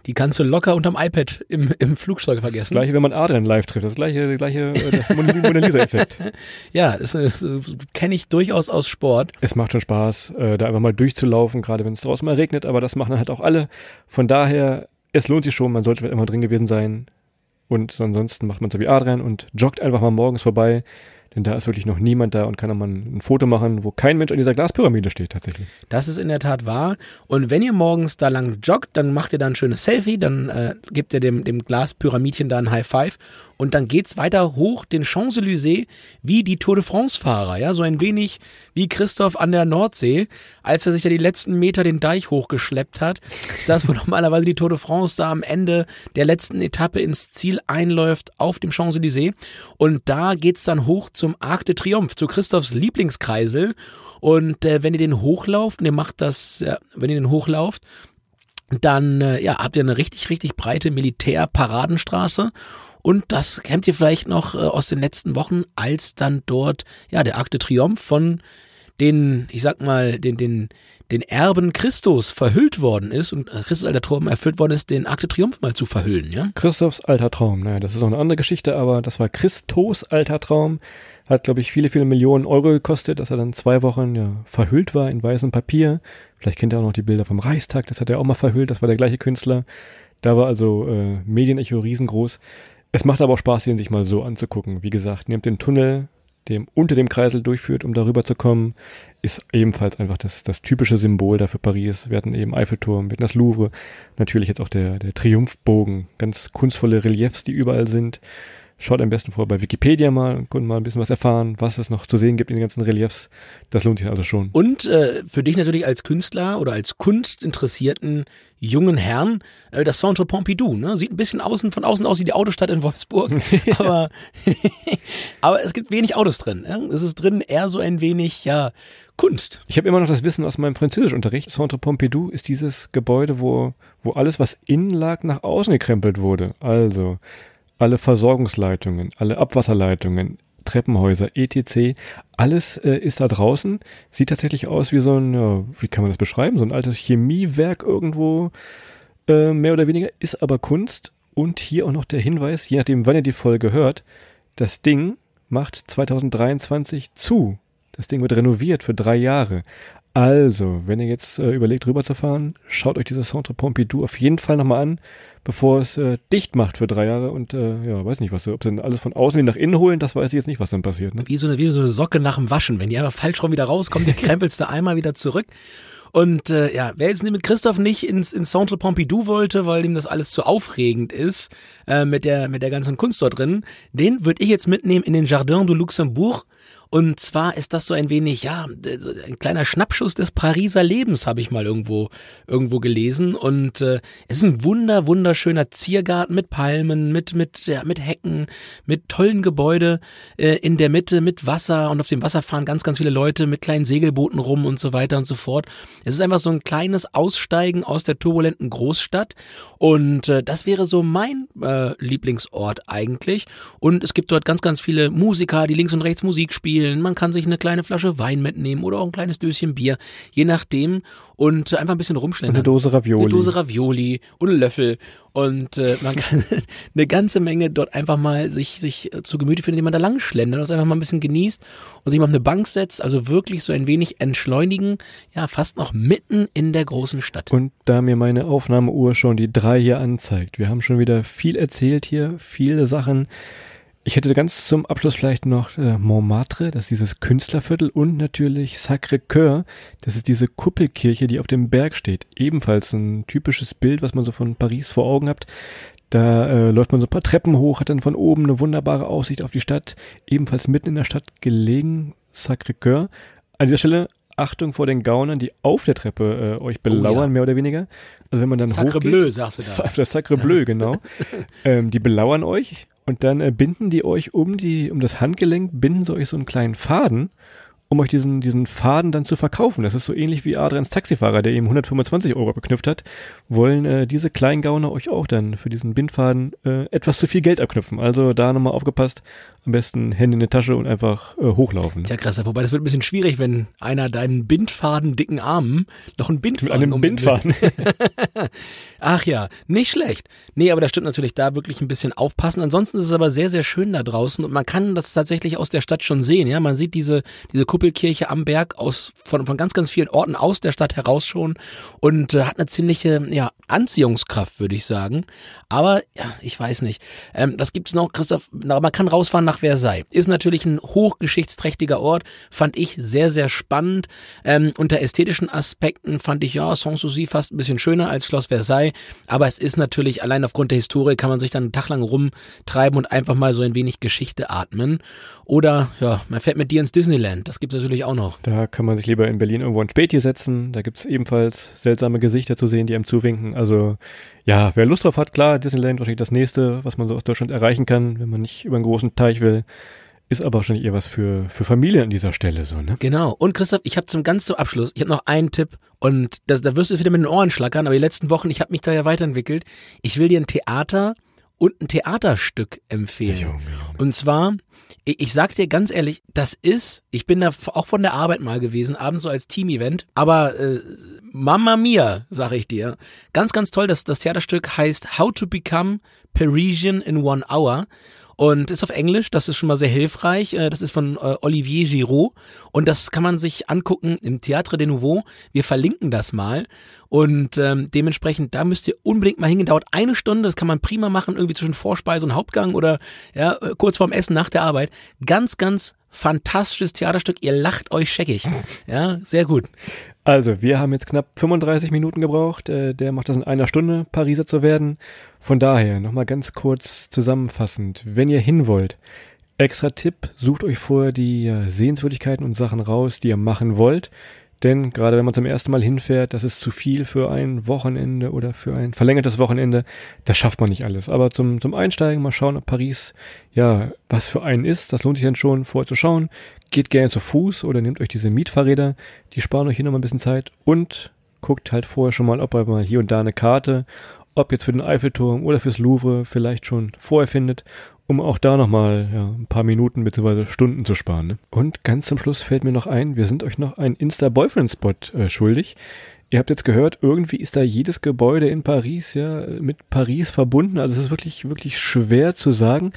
die kannst du locker unterm iPad im, im Flugzeug vergessen. Das gleiche, wenn man Adrian live trifft. Das gleiche, das gleiche, äh, das Mona Lisa-Effekt. ja, das, das, das kenne ich durchaus aus Sport. Es macht schon Spaß, äh, da einfach mal durchzulaufen, gerade wenn es draußen mal regnet, aber das machen halt auch alle. Von daher, es lohnt sich schon, man sollte immer drin gewesen sein. Und ansonsten macht man so wie Adrian und joggt einfach mal morgens vorbei. Denn da ist wirklich noch niemand da und kann auch mal ein Foto machen, wo kein Mensch an dieser Glaspyramide steht tatsächlich. Das ist in der Tat wahr. Und wenn ihr morgens da lang joggt, dann macht ihr da ein schönes Selfie, dann äh, gebt ihr dem, dem Glaspyramidchen da ein High Five und dann geht's weiter hoch den Champs-Élysées wie die Tour de France-Fahrer, ja, so ein wenig wie Christoph an der Nordsee, als er sich ja die letzten Meter den Deich hochgeschleppt hat. Ist das, wo normalerweise die Tour de France da am Ende der letzten Etappe ins Ziel einläuft auf dem Champs-Élysées. Und da geht's dann hoch zum Arc de Triomphe, zu Christophs Lieblingskreisel. Und äh, wenn ihr den hochlauft, und ihr macht das, ja, wenn ihr den hochlauft, dann äh, ja, habt ihr eine richtig, richtig breite Militärparadenstraße und das kennt ihr vielleicht noch äh, aus den letzten Wochen, als dann dort ja der Akte Triumph von den, ich sag mal, den, den, den Erben Christus verhüllt worden ist und Christus alter Traum erfüllt worden ist, den Akte Triumph mal zu verhüllen, ja? Christophs alter Traum, naja, das ist auch eine andere Geschichte, aber das war Christos alter Traum. Hat, glaube ich, viele, viele Millionen Euro gekostet, dass er dann zwei Wochen ja, verhüllt war in weißem Papier. Vielleicht kennt ihr auch noch die Bilder vom Reichstag, das hat er auch mal verhüllt, das war der gleiche Künstler. Da war also äh, Medienecho riesengroß. Es macht aber auch Spaß, ihn sich mal so anzugucken. Wie gesagt, nehmt den Tunnel, dem unter dem Kreisel durchführt, um darüber zu kommen, ist ebenfalls einfach das, das typische Symbol da für Paris. Wir hatten eben Eiffelturm, wir hatten das Louvre, natürlich jetzt auch der, der Triumphbogen, ganz kunstvolle Reliefs, die überall sind. Schaut am besten vor bei Wikipedia mal und könnt mal ein bisschen was erfahren, was es noch zu sehen gibt in den ganzen Reliefs. Das lohnt sich also schon. Und äh, für dich natürlich als Künstler oder als kunstinteressierten jungen Herrn, äh, das Centre Pompidou, ne? Sieht ein bisschen außen, von außen aus wie die Autostadt in Wolfsburg. aber, aber es gibt wenig Autos drin. Ja? Es ist drin eher so ein wenig, ja, Kunst. Ich habe immer noch das Wissen aus meinem Französischunterricht. Centre Pompidou ist dieses Gebäude, wo, wo alles, was innen lag, nach außen gekrempelt wurde. Also alle Versorgungsleitungen, alle Abwasserleitungen, Treppenhäuser, etc. Alles äh, ist da draußen. Sieht tatsächlich aus wie so ein, ja, wie kann man das beschreiben? So ein altes Chemiewerk irgendwo, äh, mehr oder weniger, ist aber Kunst. Und hier auch noch der Hinweis, je nachdem, wann ihr die Folge hört, das Ding macht 2023 zu. Das Ding wird renoviert für drei Jahre. Also, wenn ihr jetzt äh, überlegt, rüberzufahren, schaut euch dieses Centre Pompidou auf jeden Fall nochmal an, bevor es äh, dicht macht für drei Jahre und äh, ja, weiß nicht, was, ob sie dann alles von außen wieder nach innen holen, das weiß ich jetzt nicht, was dann passiert. Ne? Wie, so eine, wie so eine Socke nach dem Waschen. Wenn die einfach falsch rum wieder rauskommt, die krempelst du einmal wieder zurück. Und äh, ja, wer jetzt mit Christoph nicht ins, ins Centre Pompidou wollte, weil ihm das alles zu aufregend ist, äh, mit, der, mit der ganzen Kunst dort drin, den würde ich jetzt mitnehmen in den Jardin du Luxembourg. Und zwar ist das so ein wenig, ja, ein kleiner Schnappschuss des Pariser Lebens, habe ich mal irgendwo, irgendwo gelesen. Und äh, es ist ein wunder, wunderschöner Ziergarten mit Palmen, mit, mit, ja, mit Hecken, mit tollen Gebäude äh, in der Mitte, mit Wasser. Und auf dem Wasser fahren ganz, ganz viele Leute mit kleinen Segelbooten rum und so weiter und so fort. Es ist einfach so ein kleines Aussteigen aus der turbulenten Großstadt. Und äh, das wäre so mein äh, Lieblingsort eigentlich. Und es gibt dort ganz, ganz viele Musiker, die links und rechts Musik spielen spielen, man kann sich eine kleine Flasche Wein mitnehmen oder auch ein kleines Döschen Bier, je nachdem. Und einfach ein bisschen rumschlendern. Eine Dose Ravioli. Eine Dose Ravioli und einen Löffel. Und äh, man kann eine ganze Menge dort einfach mal sich, sich zu Gemüte führen, indem man da lang schlendert, das einfach mal ein bisschen genießt und sich mal auf eine Bank setzt, also wirklich so ein wenig entschleunigen, ja, fast noch mitten in der großen Stadt. Und da mir meine Aufnahmeuhr schon die drei hier anzeigt, wir haben schon wieder viel erzählt hier, viele Sachen, ich hätte ganz zum Abschluss vielleicht noch äh, Montmartre, das ist dieses Künstlerviertel und natürlich Sacré-Cœur, das ist diese Kuppelkirche, die auf dem Berg steht. Ebenfalls ein typisches Bild, was man so von Paris vor Augen hat. Da äh, läuft man so ein paar Treppen hoch, hat dann von oben eine wunderbare Aussicht auf die Stadt, ebenfalls mitten in der Stadt gelegen, Sacré-Cœur. An dieser Stelle Achtung vor den Gaunern, die auf der Treppe äh, euch belauern, oh ja. mehr oder weniger. Also wenn man dann Sacre hochgeht, Bleu, sagst du da. Das Sacre ja. Bleu, genau. ähm, die belauern euch und dann äh, binden die euch um die, um das Handgelenk, binden sie euch so einen kleinen Faden um euch diesen, diesen Faden dann zu verkaufen. Das ist so ähnlich wie Adrians Taxifahrer, der ihm 125 Euro abgeknüpft hat, wollen äh, diese Kleingauner euch auch dann für diesen Bindfaden äh, etwas zu viel Geld abknüpfen. Also da nochmal aufgepasst, am besten Hände in die Tasche und einfach äh, hochlaufen. Ja, krass, wobei das wird ein bisschen schwierig, wenn einer deinen Bindfaden dicken Armen noch einen Bindfaden Mit einem Bindfaden. Ach ja, nicht schlecht. Nee, aber da stimmt natürlich da wirklich ein bisschen aufpassen. Ansonsten ist es aber sehr, sehr schön da draußen und man kann das tatsächlich aus der Stadt schon sehen. Ja, man sieht diese, diese Kuppelkirche am Berg aus, von, von ganz, ganz vielen Orten aus der Stadt heraus schon und äh, hat eine ziemliche, ja, Anziehungskraft, würde ich sagen. Aber, ja, ich weiß nicht. Ähm, was gibt's noch, Christoph? Man kann rausfahren nach Versailles. Ist natürlich ein hochgeschichtsträchtiger Ort. Fand ich sehr, sehr spannend. Ähm, unter ästhetischen Aspekten fand ich, ja, Sanssouci fast ein bisschen schöner als Schloss Versailles. Aber es ist natürlich, allein aufgrund der Historie kann man sich dann einen Tag lang rumtreiben und einfach mal so ein wenig Geschichte atmen. Oder, ja, man fährt mit dir ins Disneyland. Das gibt's natürlich auch noch. Da kann man sich lieber in Berlin irgendwo ein Späti setzen. Da gibt's ebenfalls seltsame Gesichter zu sehen, die einem zuwinken. Also, ja, wer Lust drauf hat, klar, Disneyland wahrscheinlich das nächste, was man so aus Deutschland erreichen kann, wenn man nicht über einen großen Teich will. Ist aber wahrscheinlich eher was für, für Familien an dieser Stelle so, ne? Genau. Und Christoph, ich habe zum ganz zum Abschluss, ich habe noch einen Tipp und das, da wirst du wieder mit den Ohren schlackern, aber die letzten Wochen, ich habe mich da ja weiterentwickelt. Ich will dir ein Theater und ein Theaterstück empfehlen. Junge, Junge. Und zwar, ich, ich sag dir ganz ehrlich, das ist, ich bin da auch von der Arbeit mal gewesen, abends so als Team-Event, aber äh, Mamma Mia, sag ich dir. Ganz, ganz toll, das, das Theaterstück heißt How to Become Parisian in One Hour und ist auf Englisch, das ist schon mal sehr hilfreich. Äh, das ist von äh, Olivier Giraud und das kann man sich angucken im Théâtre de Nouveau. Wir verlinken das mal und ähm, dementsprechend, da müsst ihr unbedingt mal hingehen. Dauert eine Stunde, das kann man prima machen, irgendwie zwischen Vorspeise und Hauptgang oder ja, äh, kurz vorm Essen nach der Arbeit. Ganz, ganz fantastisches Theaterstück. Ihr lacht euch scheckig. Ja, sehr gut. Also, wir haben jetzt knapp 35 Minuten gebraucht. Äh, der macht das in einer Stunde, Pariser zu werden. Von daher, nochmal ganz kurz zusammenfassend. Wenn ihr hin wollt, extra Tipp, sucht euch vorher die äh, Sehenswürdigkeiten und Sachen raus, die ihr machen wollt. Denn gerade wenn man zum ersten Mal hinfährt, das ist zu viel für ein Wochenende oder für ein verlängertes Wochenende. Das schafft man nicht alles. Aber zum, zum Einsteigen mal schauen, ob Paris, ja, was für einen ist. Das lohnt sich dann schon vorher zu schauen. Geht gerne zu Fuß oder nehmt euch diese Mietfahrräder. Die sparen euch hier nochmal ein bisschen Zeit. Und guckt halt vorher schon mal, ob ihr mal hier und da eine Karte ob jetzt für den Eiffelturm oder fürs Louvre, vielleicht schon vorher findet, um auch da nochmal ja, ein paar Minuten bzw. Stunden zu sparen. Ne? Und ganz zum Schluss fällt mir noch ein, wir sind euch noch einen Insta-Boyfriend-Spot äh, schuldig. Ihr habt jetzt gehört, irgendwie ist da jedes Gebäude in Paris ja mit Paris verbunden. Also es ist wirklich, wirklich schwer zu sagen.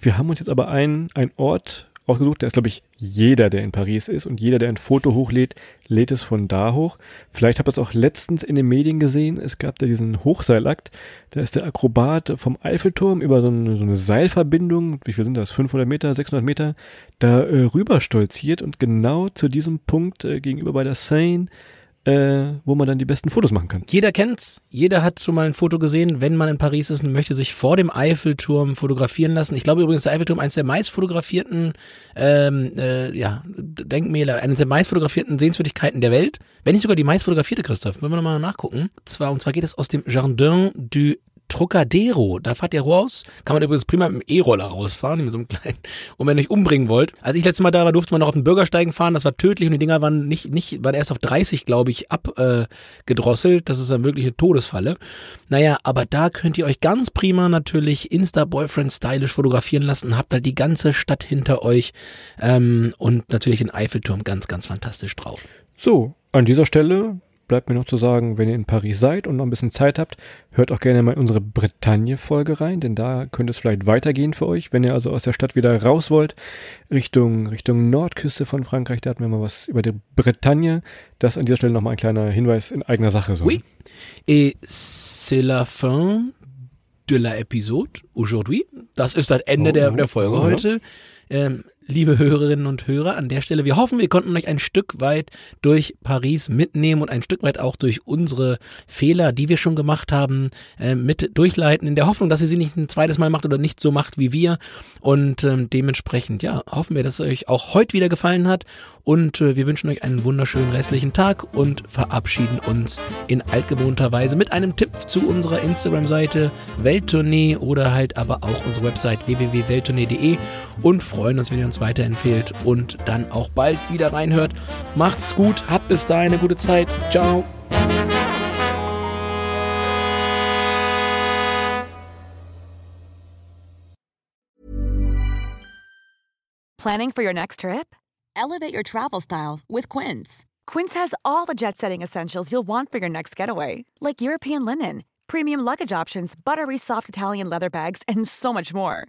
Wir haben uns jetzt aber einen, einen Ort ausgesucht. Der ist, glaube ich, jeder, der in Paris ist und jeder, der ein Foto hochlädt, lädt es von da hoch. Vielleicht habt ihr es auch letztens in den Medien gesehen. Es gab da diesen Hochseilakt. Da ist der Akrobat vom Eiffelturm über so eine, so eine Seilverbindung, wie viel sind das, 500 Meter, 600 Meter, da äh, rüber stolziert und genau zu diesem Punkt äh, gegenüber bei der Seine äh, wo man dann die besten Fotos machen kann. Jeder kennt's. Jeder hat schon mal ein Foto gesehen, wenn man in Paris ist und möchte sich vor dem Eiffelturm fotografieren lassen. Ich glaube übrigens, der Eiffelturm eines der meist fotografierten ähm, äh, ja, Denkmäler, eines der meist fotografierten Sehenswürdigkeiten der Welt. Wenn nicht sogar die meist fotografierte, Christoph. Wollen wir nochmal nachgucken. Zwar, und zwar geht es aus dem Jardin du Trocadero, da fahrt ihr raus. Kann man übrigens prima mit dem E-Roller rausfahren, mit so einem kleinen, und wenn ihr euch umbringen wollt. Als ich letztes Mal da war, durfte man noch auf den Bürgersteigen fahren. Das war tödlich und die Dinger waren nicht, nicht, waren erst auf 30, glaube ich, abgedrosselt. Äh, das ist eine Todesfalle. Naja, aber da könnt ihr euch ganz prima natürlich Insta-Boyfriend stylisch fotografieren lassen. Habt halt die ganze Stadt hinter euch ähm, und natürlich den Eiffelturm ganz, ganz fantastisch drauf. So, an dieser Stelle bleibt mir noch zu sagen, wenn ihr in Paris seid und noch ein bisschen Zeit habt, hört auch gerne mal in unsere Bretagne-Folge rein, denn da könnte es vielleicht weitergehen für euch. Wenn ihr also aus der Stadt wieder raus wollt, Richtung, Richtung Nordküste von Frankreich, da hatten wir mal was über die Bretagne. Das an dieser Stelle nochmal ein kleiner Hinweis in eigener Sache. So. Oui. Et c'est la fin de la épisode aujourd'hui. Das ist das Ende oh, der, der Folge oh, heute. Ja. Ähm, liebe Hörerinnen und Hörer, an der Stelle, wir hoffen, wir konnten euch ein Stück weit durch Paris mitnehmen und ein Stück weit auch durch unsere Fehler, die wir schon gemacht haben, äh, mit durchleiten, in der Hoffnung, dass ihr sie nicht ein zweites Mal macht oder nicht so macht wie wir. Und ähm, dementsprechend, ja, hoffen wir, dass es euch auch heute wieder gefallen hat. Und äh, wir wünschen euch einen wunderschönen restlichen Tag und verabschieden uns in altgewohnter Weise mit einem Tipp zu unserer Instagram-Seite Welttournee oder halt aber auch unsere Website www.welttournee.de und freuen uns, wenn ihr uns weiterempfehlt und dann auch bald wieder reinhört. Macht's gut, habt bis dahin eine gute Zeit. Ciao. Planning for your next trip? Elevate your travel style with Quince. Quince has all the jet setting essentials you'll want for your next getaway, like European linen, premium luggage options, buttery soft Italian leather bags, and so much more